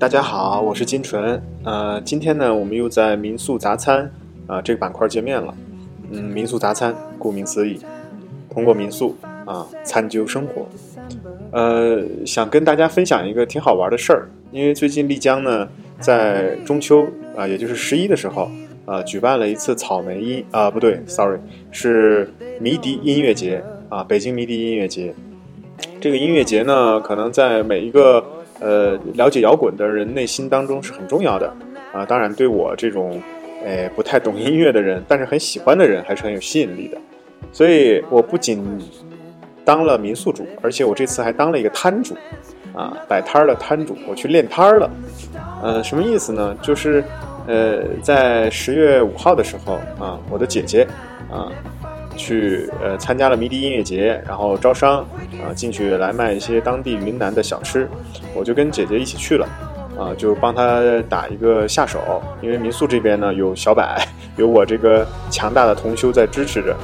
大家好，我是金纯。呃，今天呢，我们又在民宿杂餐啊这个板块见面了。嗯，民宿杂餐，顾名思义，通过民宿啊餐究生活。呃，想跟大家分享一个挺好玩的事儿，因为最近丽江呢，在中秋啊，也就是十一的时候，啊，举办了一次草莓音啊，不对，sorry，是迷笛音乐节啊，北京迷笛音乐节。这个音乐节呢，可能在每一个呃了解摇滚的人内心当中是很重要的啊。当然，对我这种诶不太懂音乐的人，但是很喜欢的人，还是很有吸引力的。所以我不仅当了民宿主，而且我这次还当了一个摊主啊，摆摊儿的摊主，我去练摊儿了。呃，什么意思呢？就是呃，在十月五号的时候啊，我的姐姐啊。去呃参加了迷笛音乐节，然后招商啊进去来卖一些当地云南的小吃，我就跟姐姐一起去了，啊就帮她打一个下手，因为民宿这边呢有小柏，有我这个强大的同修在支持着，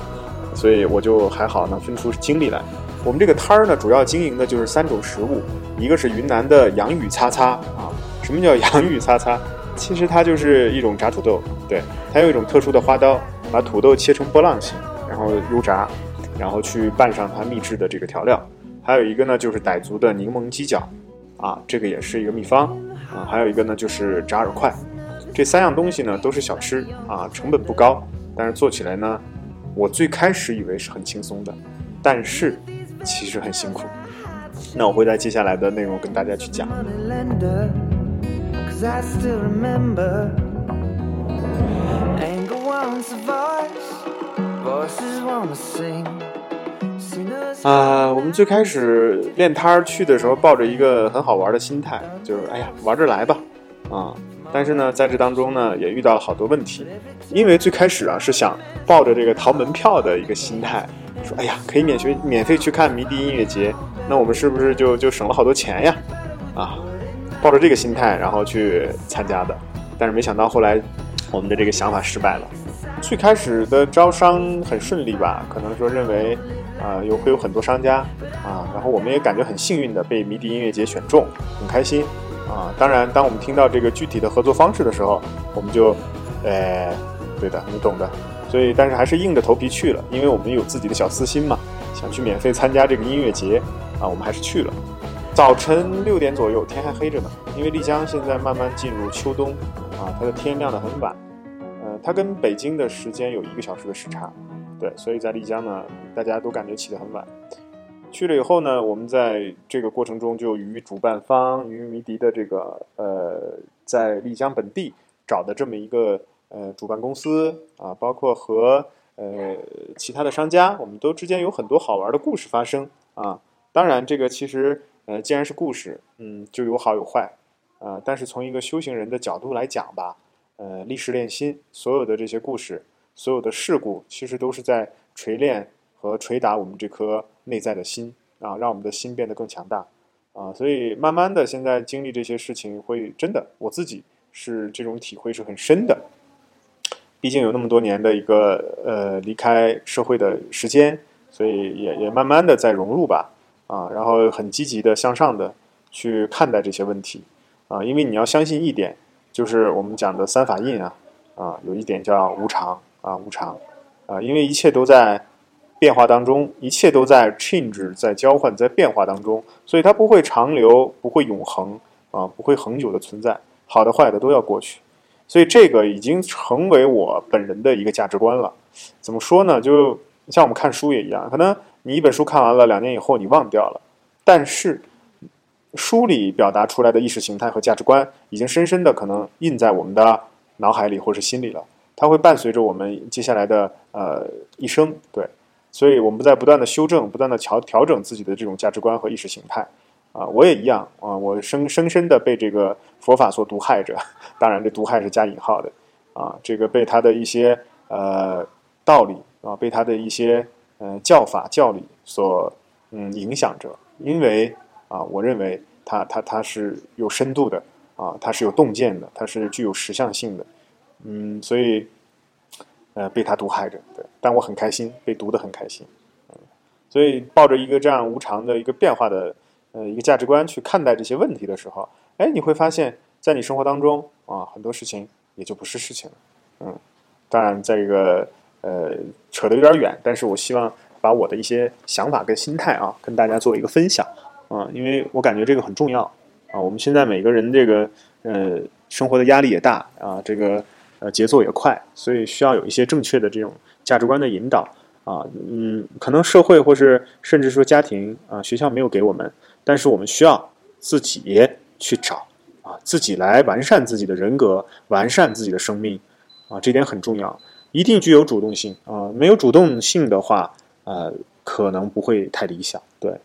所以我就还好能分出精力来。我们这个摊儿呢主要经营的就是三种食物，一个是云南的洋芋擦擦啊，什么叫 洋芋擦擦？其实它就是一种炸土豆，对，它有一种特殊的花刀把土豆切成波浪形。然后油炸，然后去拌上它秘制的这个调料，还有一个呢就是傣族的柠檬鸡脚，啊，这个也是一个秘方啊，还有一个呢就是炸饵块，这三样东西呢都是小吃啊，成本不高，但是做起来呢，我最开始以为是很轻松的，但是其实很辛苦。那我会在接下来的内容跟大家去讲。啊，我们最开始练摊儿去的时候，抱着一个很好玩的心态，就是哎呀，玩着来吧，啊！但是呢，在这当中呢，也遇到了好多问题，因为最开始啊是想抱着这个淘门票的一个心态，说哎呀，可以免学免费去看迷笛音乐节，那我们是不是就就省了好多钱呀？啊，抱着这个心态，然后去参加的，但是没想到后来我们的这个想法失败了。最开始的招商很顺利吧？可能说认为，啊，有会有很多商家，啊，然后我们也感觉很幸运的被迷笛音乐节选中，很开心，啊，当然，当我们听到这个具体的合作方式的时候，我们就，呃，对的，你懂的，所以，但是还是硬着头皮去了，因为我们有自己的小私心嘛，想去免费参加这个音乐节，啊，我们还是去了。早晨六点左右，天还黑着呢，因为丽江现在慢慢进入秋冬，啊，它的天亮的很晚。它跟北京的时间有一个小时的时差，对，所以在丽江呢，大家都感觉起得很晚。去了以后呢，我们在这个过程中就与主办方与迷笛的这个呃，在丽江本地找的这么一个呃主办公司啊，包括和呃其他的商家，我们都之间有很多好玩的故事发生啊。当然，这个其实呃既然是故事，嗯，就有好有坏啊。但是从一个修行人的角度来讲吧。呃，历史练心，所有的这些故事，所有的事故，其实都是在锤炼和捶打我们这颗内在的心啊，让我们的心变得更强大啊。所以，慢慢的，现在经历这些事情，会真的，我自己是这种体会是很深的。毕竟有那么多年的一个呃离开社会的时间，所以也也慢慢的在融入吧啊，然后很积极的向上的去看待这些问题啊，因为你要相信一点。就是我们讲的三法印啊，啊，有一点叫无常啊，无常啊，因为一切都在变化当中，一切都在 change，在交换，在变化当中，所以它不会长留，不会永恒啊，不会恒久的存在，好的坏的都要过去，所以这个已经成为我本人的一个价值观了。怎么说呢？就像我们看书也一样，可能你一本书看完了，两年以后你忘掉了，但是。书里表达出来的意识形态和价值观，已经深深的可能印在我们的脑海里或是心里了。它会伴随着我们接下来的呃一生。对，所以我们在不断的修正、不断的调调整自己的这种价值观和意识形态。啊，我也一样啊，我深深深的被这个佛法所毒害着。当然，这毒害是加引号的。啊，这个被他的一些呃道理啊，被他的一些呃教法教理所嗯影响着，因为。啊，我认为它它它是有深度的啊，它是有洞见的，它是具有实相性的，嗯，所以呃被它毒害着，对，但我很开心，被毒的很开心，嗯，所以抱着一个这样无常的一个变化的呃一个价值观去看待这些问题的时候，哎，你会发现在你生活当中啊，很多事情也就不是事情了。嗯，当然，在这个呃扯得有点远，但是我希望把我的一些想法跟心态啊，跟大家做一个分享啊，因为我感觉这个很重要啊。我们现在每个人这个呃生活的压力也大啊，这个呃节奏也快，所以需要有一些正确的这种价值观的引导。啊，嗯，可能社会或是甚至说家庭啊，学校没有给我们，但是我们需要自己去找啊，自己来完善自己的人格，完善自己的生命啊，这点很重要，一定具有主动性啊，没有主动性的话，呃，可能不会太理想。对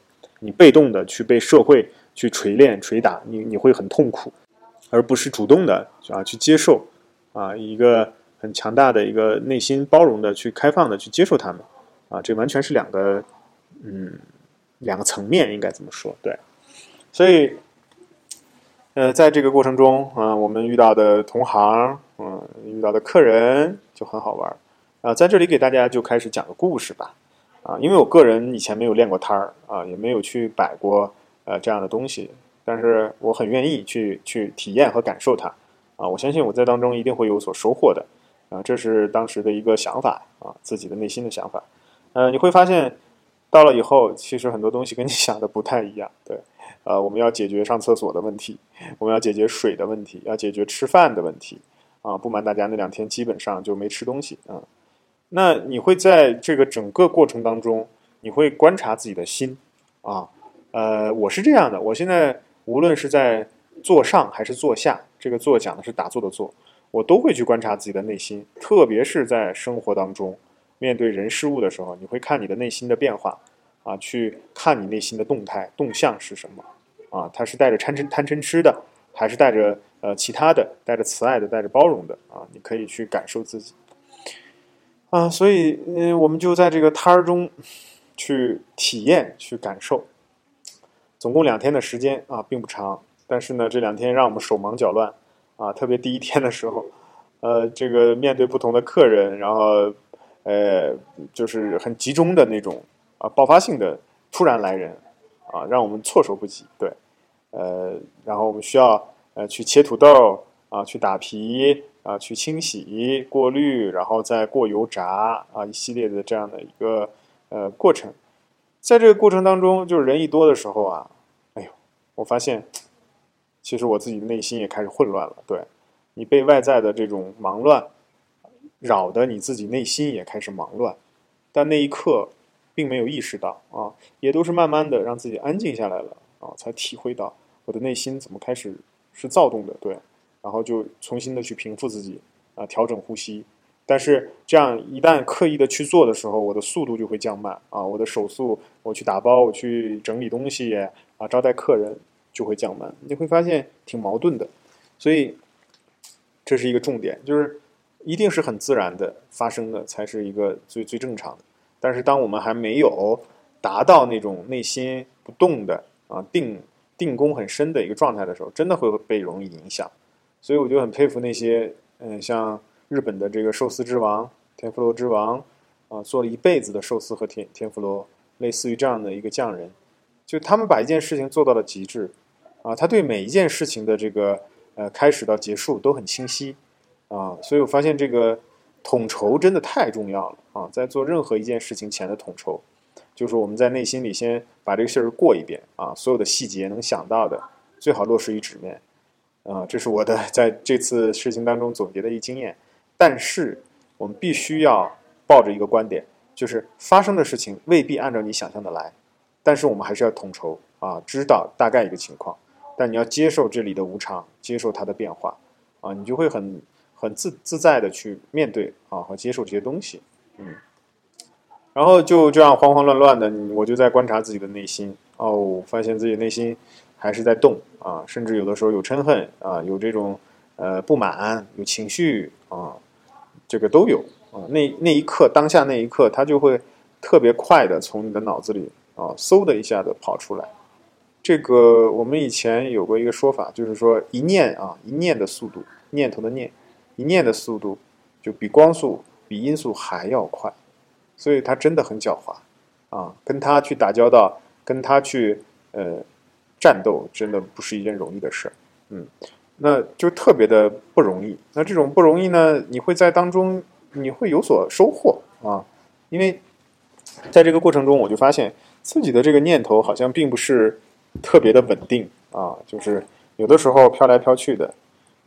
你被动的去被社会去锤炼锤打，你你会很痛苦，而不是主动的啊去接受啊一个。很强大的一个内心包容的去开放的去接受他们，啊，这完全是两个，嗯，两个层面应该怎么说？对，所以，呃，在这个过程中啊，我们遇到的同行，嗯，遇到的客人就很好玩啊，在这里给大家就开始讲个故事吧，啊，因为我个人以前没有练过摊儿啊，也没有去摆过呃这样的东西，但是我很愿意去去体验和感受它，啊，我相信我在当中一定会有所收获的。啊，这是当时的一个想法啊，自己的内心的想法。呃，你会发现，到了以后，其实很多东西跟你想的不太一样。对，呃，我们要解决上厕所的问题，我们要解决水的问题，要解决吃饭的问题。啊，不瞒大家，那两天基本上就没吃东西啊。那你会在这个整个过程当中，你会观察自己的心啊。呃，我是这样的，我现在无论是在坐上还是坐下，这个坐讲的是打坐的坐。我都会去观察自己的内心，特别是在生活当中，面对人事物的时候，你会看你的内心的变化，啊，去看你内心的动态动向是什么，啊，它是带着贪嗔贪嗔痴的，还是带着呃其他的，带着慈爱的，带着包容的，啊，你可以去感受自己，啊，所以嗯，我们就在这个摊儿中去体验、去感受，总共两天的时间啊，并不长，但是呢，这两天让我们手忙脚乱。啊，特别第一天的时候，呃，这个面对不同的客人，然后，呃，就是很集中的那种啊，爆发性的突然来人，啊，让我们措手不及。对，呃，然后我们需要呃去切土豆啊，去打皮啊，去清洗、过滤，然后再过油炸啊，一系列的这样的一个呃过程。在这个过程当中，就是人一多的时候啊，哎呦，我发现。其实我自己内心也开始混乱了，对你被外在的这种忙乱扰得，你自己内心也开始忙乱，但那一刻并没有意识到啊，也都是慢慢的让自己安静下来了啊，才体会到我的内心怎么开始是躁动的，对，然后就重新的去平复自己啊，调整呼吸，但是这样一旦刻意的去做的时候，我的速度就会降慢啊，我的手速，我去打包，我去整理东西啊，招待客人。就会降慢，你会发现挺矛盾的，所以这是一个重点，就是一定是很自然的发生的才是一个最最正常的。但是当我们还没有达到那种内心不动的啊定定功很深的一个状态的时候，真的会被容易影响。所以我就很佩服那些嗯，像日本的这个寿司之王天妇罗之王啊，做了一辈子的寿司和天天妇罗，类似于这样的一个匠人，就他们把一件事情做到了极致。啊，他对每一件事情的这个呃开始到结束都很清晰，啊，所以我发现这个统筹真的太重要了啊，在做任何一件事情前的统筹，就是我们在内心里先把这个事儿过一遍啊，所有的细节能想到的最好落实于纸面，啊，这是我的在这次事情当中总结的一经验。但是我们必须要抱着一个观点，就是发生的事情未必按照你想象的来，但是我们还是要统筹啊，知道大概一个情况。但你要接受这里的无常，接受它的变化，啊，你就会很很自自在的去面对啊和接受这些东西，嗯，然后就这样慌慌乱乱的，我就在观察自己的内心，哦，发现自己内心还是在动啊，甚至有的时候有嗔恨啊，有这种呃不满，有情绪啊，这个都有啊，那那一刻当下那一刻，它就会特别快的从你的脑子里啊嗖的一下子跑出来。这个我们以前有过一个说法，就是说一念啊，一念的速度，念头的念，一念的速度就比光速、比音速还要快，所以他真的很狡猾啊！跟他去打交道，跟他去呃战斗，真的不是一件容易的事儿。嗯，那就特别的不容易。那这种不容易呢，你会在当中你会有所收获啊，因为在这个过程中，我就发现自己的这个念头好像并不是特别的稳定啊，就是有的时候飘来飘去的，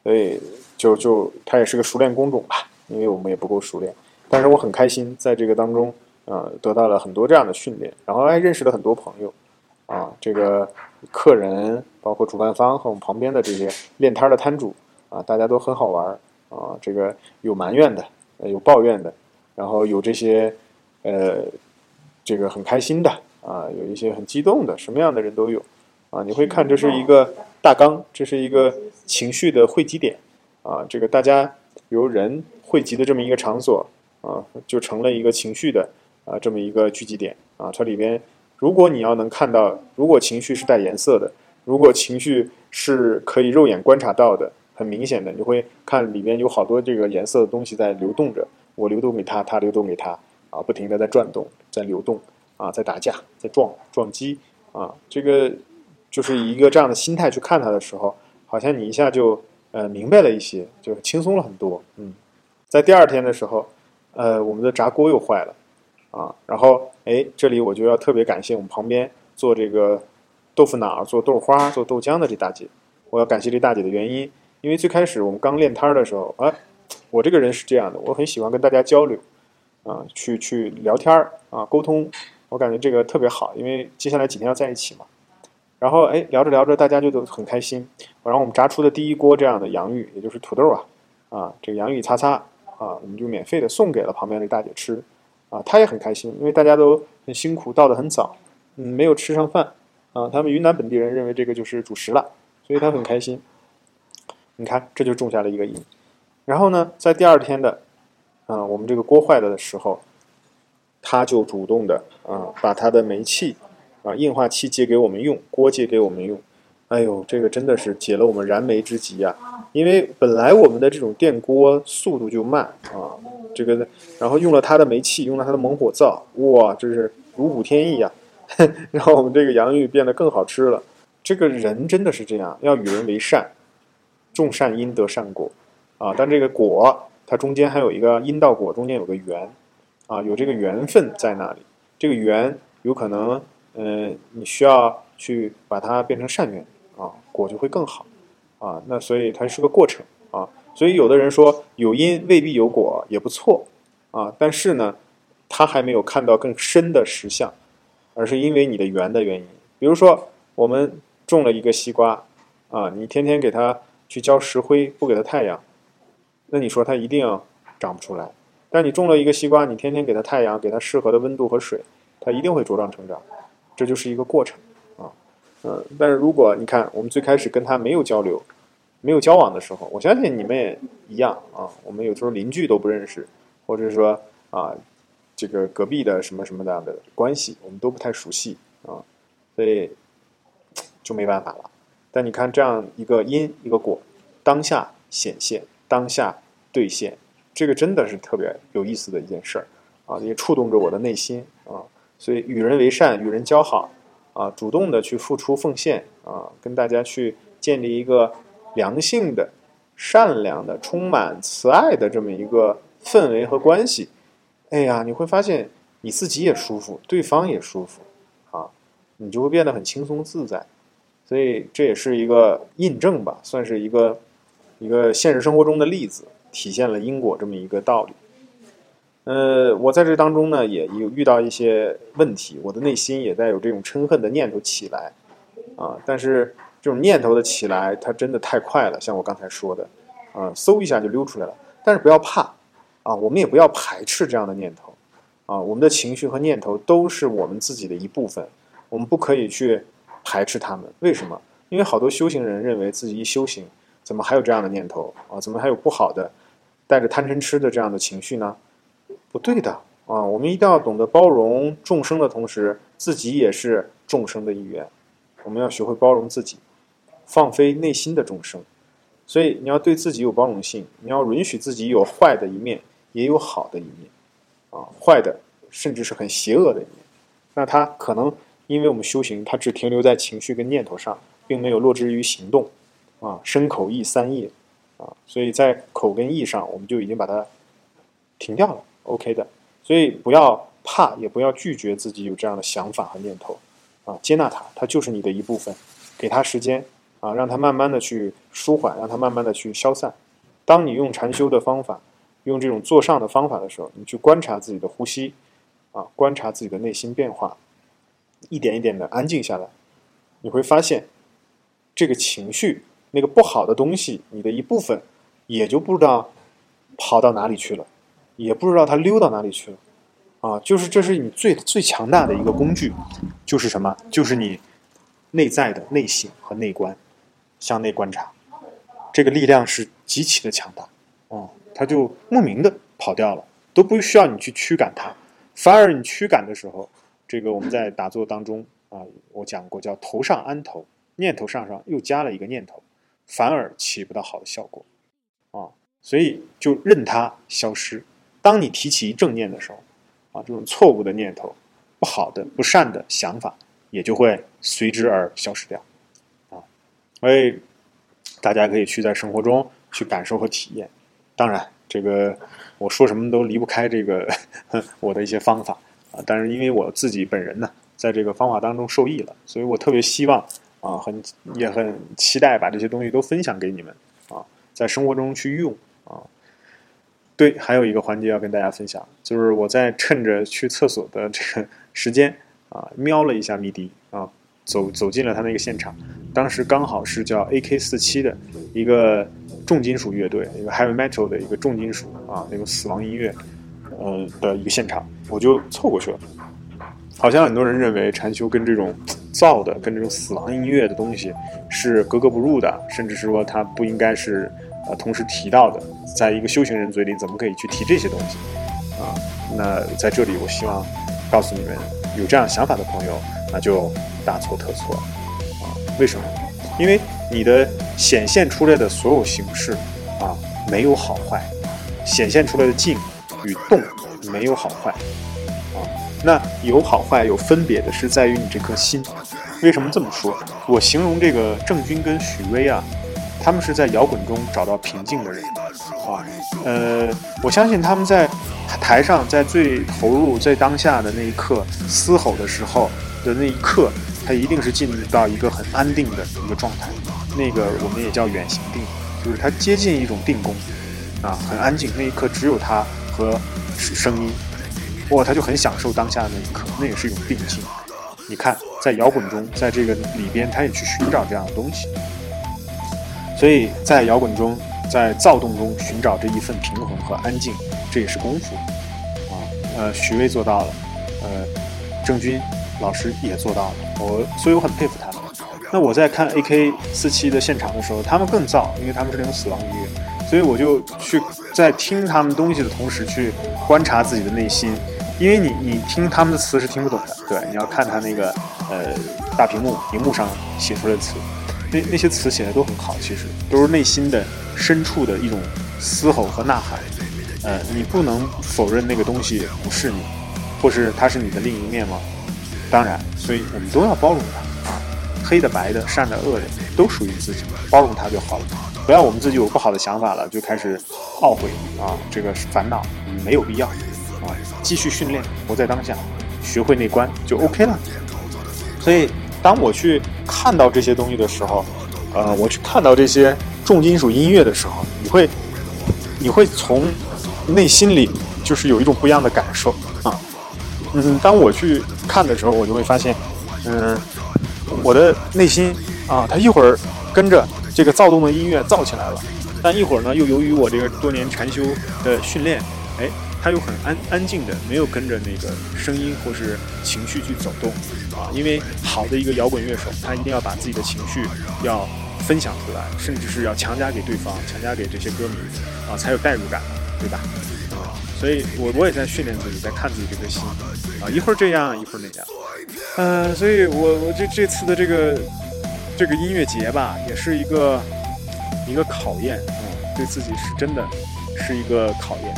所以就就它也是个熟练工种吧，因为我们也不够熟练。但是我很开心，在这个当中，呃，得到了很多这样的训练，然后还认识了很多朋友，啊，这个客人，包括主办方和我们旁边的这些练摊的摊主，啊，大家都很好玩，啊，这个有埋怨的，有抱怨的，然后有这些，呃，这个很开心的，啊，有一些很激动的，什么样的人都有，啊，你会看这是一个大纲，这是一个情绪的汇集点，啊，这个大家由人汇集的这么一个场所。啊，就成了一个情绪的啊这么一个聚集点啊。它里边，如果你要能看到，如果情绪是带颜色的，如果情绪是可以肉眼观察到的，很明显的，你会看里边有好多这个颜色的东西在流动着。我流动给他，他流动给他，啊，不停的在转动，在流动，啊，在打架，在撞撞击，啊，这个就是一个这样的心态去看他的时候，好像你一下就呃明白了一些，就轻松了很多。嗯，在第二天的时候。呃，我们的炸锅又坏了，啊，然后哎，这里我就要特别感谢我们旁边做这个豆腐脑、做豆花、做豆浆的这大姐。我要感谢这大姐的原因，因为最开始我们刚练摊儿的时候，啊，我这个人是这样的，我很喜欢跟大家交流，啊，去去聊天儿啊，沟通，我感觉这个特别好，因为接下来几天要在一起嘛。然后哎，聊着聊着，大家就都很开心。然后我们炸出的第一锅这样的洋芋，也就是土豆啊，啊，这个洋芋擦擦。啊，我们就免费的送给了旁边的大姐吃，啊，他也很开心，因为大家都很辛苦，到的很早，嗯，没有吃上饭，啊，他们云南本地人认为这个就是主食了，所以他很开心。你看，这就种下了一个因。然后呢，在第二天的，啊，我们这个锅坏了的时候，他就主动的啊，把他的煤气啊，硬化气借给我们用，锅借给我们用。哎呦，这个真的是解了我们燃眉之急呀！因为本来我们的这种电锅速度就慢啊，这个然后用了它的煤气，用了它的猛火灶，哇，这是如虎添翼呀！然后我们这个洋芋变得更好吃了。这个人真的是这样，要与人为善，种善因得善果啊。但这个果，它中间还有一个因到果中间有个缘啊，有这个缘分在那里。这个缘有可能，嗯，你需要去把它变成善缘。啊，果就会更好，啊，那所以它是个过程啊，所以有的人说有因未必有果也不错，啊，但是呢，他还没有看到更深的实相，而是因为你的缘的原因。比如说我们种了一个西瓜，啊，你天天给它去浇石灰，不给它太阳，那你说它一定长不出来。但你种了一个西瓜，你天天给它太阳，给它适合的温度和水，它一定会茁壮成长，这就是一个过程。嗯，但是如果你看我们最开始跟他没有交流、没有交往的时候，我相信你们也一样啊。我们有时候邻居都不认识，或者说啊，这个隔壁的什么什么样的关系，我们都不太熟悉啊，所以就没办法了。但你看这样一个因一个果，当下显现，当下兑现，这个真的是特别有意思的一件事儿啊，也触动着我的内心啊。所以与人为善，与人交好。啊，主动的去付出奉献啊，跟大家去建立一个良性的、善良的、充满慈爱的这么一个氛围和关系。哎呀，你会发现你自己也舒服，对方也舒服，啊，你就会变得很轻松自在。所以这也是一个印证吧，算是一个一个现实生活中的例子，体现了因果这么一个道理。呃，我在这当中呢，也有遇到一些问题，我的内心也在有这种嗔恨的念头起来，啊，但是这种念头的起来，它真的太快了，像我刚才说的，啊，嗖一下就溜出来了。但是不要怕，啊，我们也不要排斥这样的念头，啊，我们的情绪和念头都是我们自己的一部分，我们不可以去排斥他们。为什么？因为好多修行人认为自己一修行，怎么还有这样的念头啊？怎么还有不好的，带着贪嗔痴的这样的情绪呢？不对的啊！我们一定要懂得包容众生的同时，自己也是众生的一员。我们要学会包容自己，放飞内心的众生。所以你要对自己有包容性，你要允许自己有坏的一面，也有好的一面。啊，坏的甚至是很邪恶的一面。那他可能因为我们修行，他只停留在情绪跟念头上，并没有落之于行动。啊，身口意三业啊，所以在口跟意上，我们就已经把它停掉了，OK 的。所以不要怕，也不要拒绝自己有这样的想法和念头啊，接纳它，它就是你的一部分，给它时间啊，让它慢慢的去舒缓，让它慢慢的去消散。当你用禅修的方法，用这种坐上的方法的时候，你去观察自己的呼吸啊，观察自己的内心变化，一点一点的安静下来，你会发现这个情绪。那个不好的东西，你的一部分也就不知道跑到哪里去了，也不知道它溜到哪里去了，啊，就是这是你最最强大的一个工具，就是什么？就是你内在的内省和内观，向内观察，这个力量是极其的强大，哦，它就莫名的跑掉了，都不需要你去驱赶它，反而你驱赶的时候，这个我们在打坐当中啊，我讲过叫头上安头，念头上上又加了一个念头。反而起不到好的效果，啊，所以就任它消失。当你提起正念的时候，啊，这种错误的念头、不好的、不善的想法也就会随之而消失掉，啊，所以大家可以去在生活中去感受和体验。当然，这个我说什么都离不开这个 我的一些方法啊。但是因为我自己本人呢，在这个方法当中受益了，所以我特别希望。啊，很也很期待把这些东西都分享给你们啊，在生活中去用啊。对，还有一个环节要跟大家分享，就是我在趁着去厕所的这个时间啊，瞄了一下迷笛啊，走走进了他那个现场，当时刚好是叫 AK 四七的一个重金属乐队，一个 Heavy Metal 的一个重金属啊那种死亡音乐，呃的一个现场，我就凑过去了。好像很多人认为禅修跟这种造的、跟这种死亡音乐的东西是格格不入的，甚至是说它不应该是呃同时提到的。在一个修行人嘴里，怎么可以去提这些东西啊？那在这里，我希望告诉你们，有这样想法的朋友，那就大错特错了啊！为什么？因为你的显现出来的所有形式啊，没有好坏；显现出来的静与动，没有好坏啊。那有好坏有分别的是在于你这颗心。为什么这么说？我形容这个郑钧跟许巍啊，他们是在摇滚中找到平静的人啊。呃，我相信他们在台上，在最投入、在当下的那一刻嘶吼的时候的那一刻，他一定是进入到一个很安定的一个状态。那个我们也叫远行定，就是他接近一种定功啊，很安静。那一刻只有他和声音。哇，他就很享受当下的那一刻，那也是一种定性。你看，在摇滚中，在这个里边，他也去寻找这样的东西。所以在摇滚中，在躁动中寻找这一份平衡和安静，这也是功夫啊。呃，许巍做到了，呃，郑钧老师也做到了。我所以我很佩服他们。那我在看 AK 四七的现场的时候，他们更燥，因为他们是那种死亡音乐，所以我就去在听他们东西的同时去观察自己的内心。因为你你听他们的词是听不懂的，对，你要看他那个呃大屏幕荧幕上写出来的词，那那些词写的都很好，其实都是内心的深处的一种嘶吼和呐喊，呃，你不能否认那个东西不是你，或是它是你的另一面吗？当然，所以我们都要包容它啊，黑的白的善的恶的都属于自己，包容它就好了，不要我们自己有不好的想法了就开始懊悔啊，这个烦恼没有必要。啊，继续训练，活在当下，学会内观就 OK 了。所以，当我去看到这些东西的时候，呃，我去看到这些重金属音乐的时候，你会，你会从内心里就是有一种不一样的感受啊。嗯，当我去看的时候，我就会发现，嗯，我的内心啊，它一会儿跟着这个躁动的音乐躁起来了，但一会儿呢，又由于我这个多年禅修的训练，哎。他又很安安静的，没有跟着那个声音或是情绪去走动，啊，因为好的一个摇滚乐手，他一定要把自己的情绪要分享出来，甚至是要强加给对方，强加给这些歌迷，啊，才有代入感，对吧？啊，所以我我也在训练自己，在看自己这颗心，啊，一会儿这样，一会儿那样，呃，所以我我这这次的这个这个音乐节吧，也是一个一个考验，啊，对自己是真的是一个考验。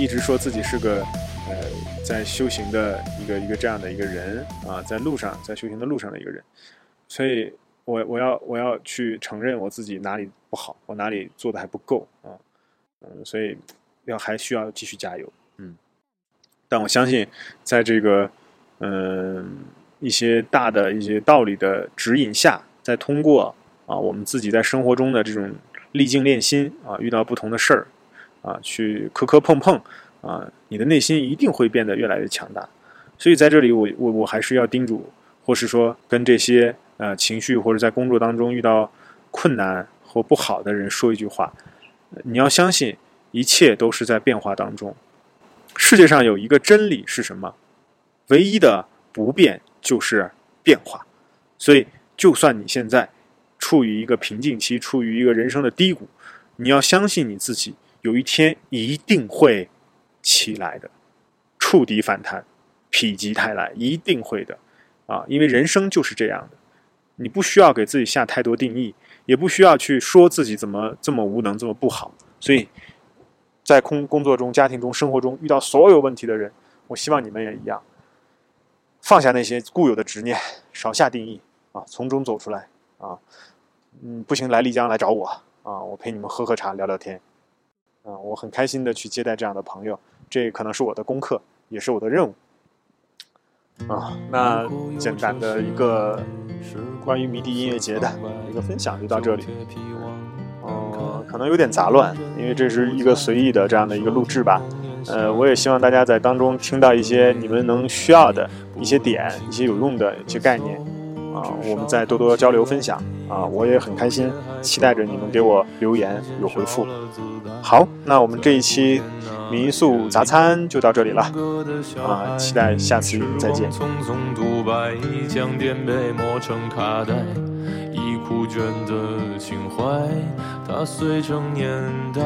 一直说自己是个，呃，在修行的一个一个这样的一个人啊，在路上，在修行的路上的一个人，所以我我要我要去承认我自己哪里不好，我哪里做的还不够啊，嗯，所以要还需要继续加油，嗯。但我相信，在这个嗯一些大的一些道理的指引下，再通过啊我们自己在生活中的这种历尽练心啊，遇到不同的事儿啊，去磕磕碰碰啊，你的内心一定会变得越来越强大。所以在这里，我我我还是要叮嘱，或是说跟这些。呃，情绪或者在工作当中遇到困难或不好的人说一句话：你要相信，一切都是在变化当中。世界上有一个真理是什么？唯一的不变就是变化。所以，就算你现在处于一个瓶颈期，处于一个人生的低谷，你要相信你自己，有一天一定会起来的，触底反弹，否极泰来，一定会的啊！因为人生就是这样的。你不需要给自己下太多定义，也不需要去说自己怎么这么无能、这么不好。所以，在工工作中、家庭中、生活中遇到所有问题的人，我希望你们也一样，放下那些固有的执念，少下定义啊，从中走出来啊。嗯，不行，来丽江来找我啊，我陪你们喝喝茶、聊聊天啊，我很开心的去接待这样的朋友，这可能是我的功课，也是我的任务。啊，那简单的一个关于迷笛音乐节的一个分享就到这里。嗯，可能有点杂乱，因为这是一个随意的这样的一个录制吧。呃，我也希望大家在当中听到一些你们能需要的一些点、一些有用的一些概念。啊，我们再多多交流分享。啊，我也很开心，期待着你们给我留言有回复。好，那我们这一期。民宿杂餐就到这里了，啊，期待下次再见。匆匆独白，将颠沛磨成卡带，已枯卷的情怀，它碎成年代。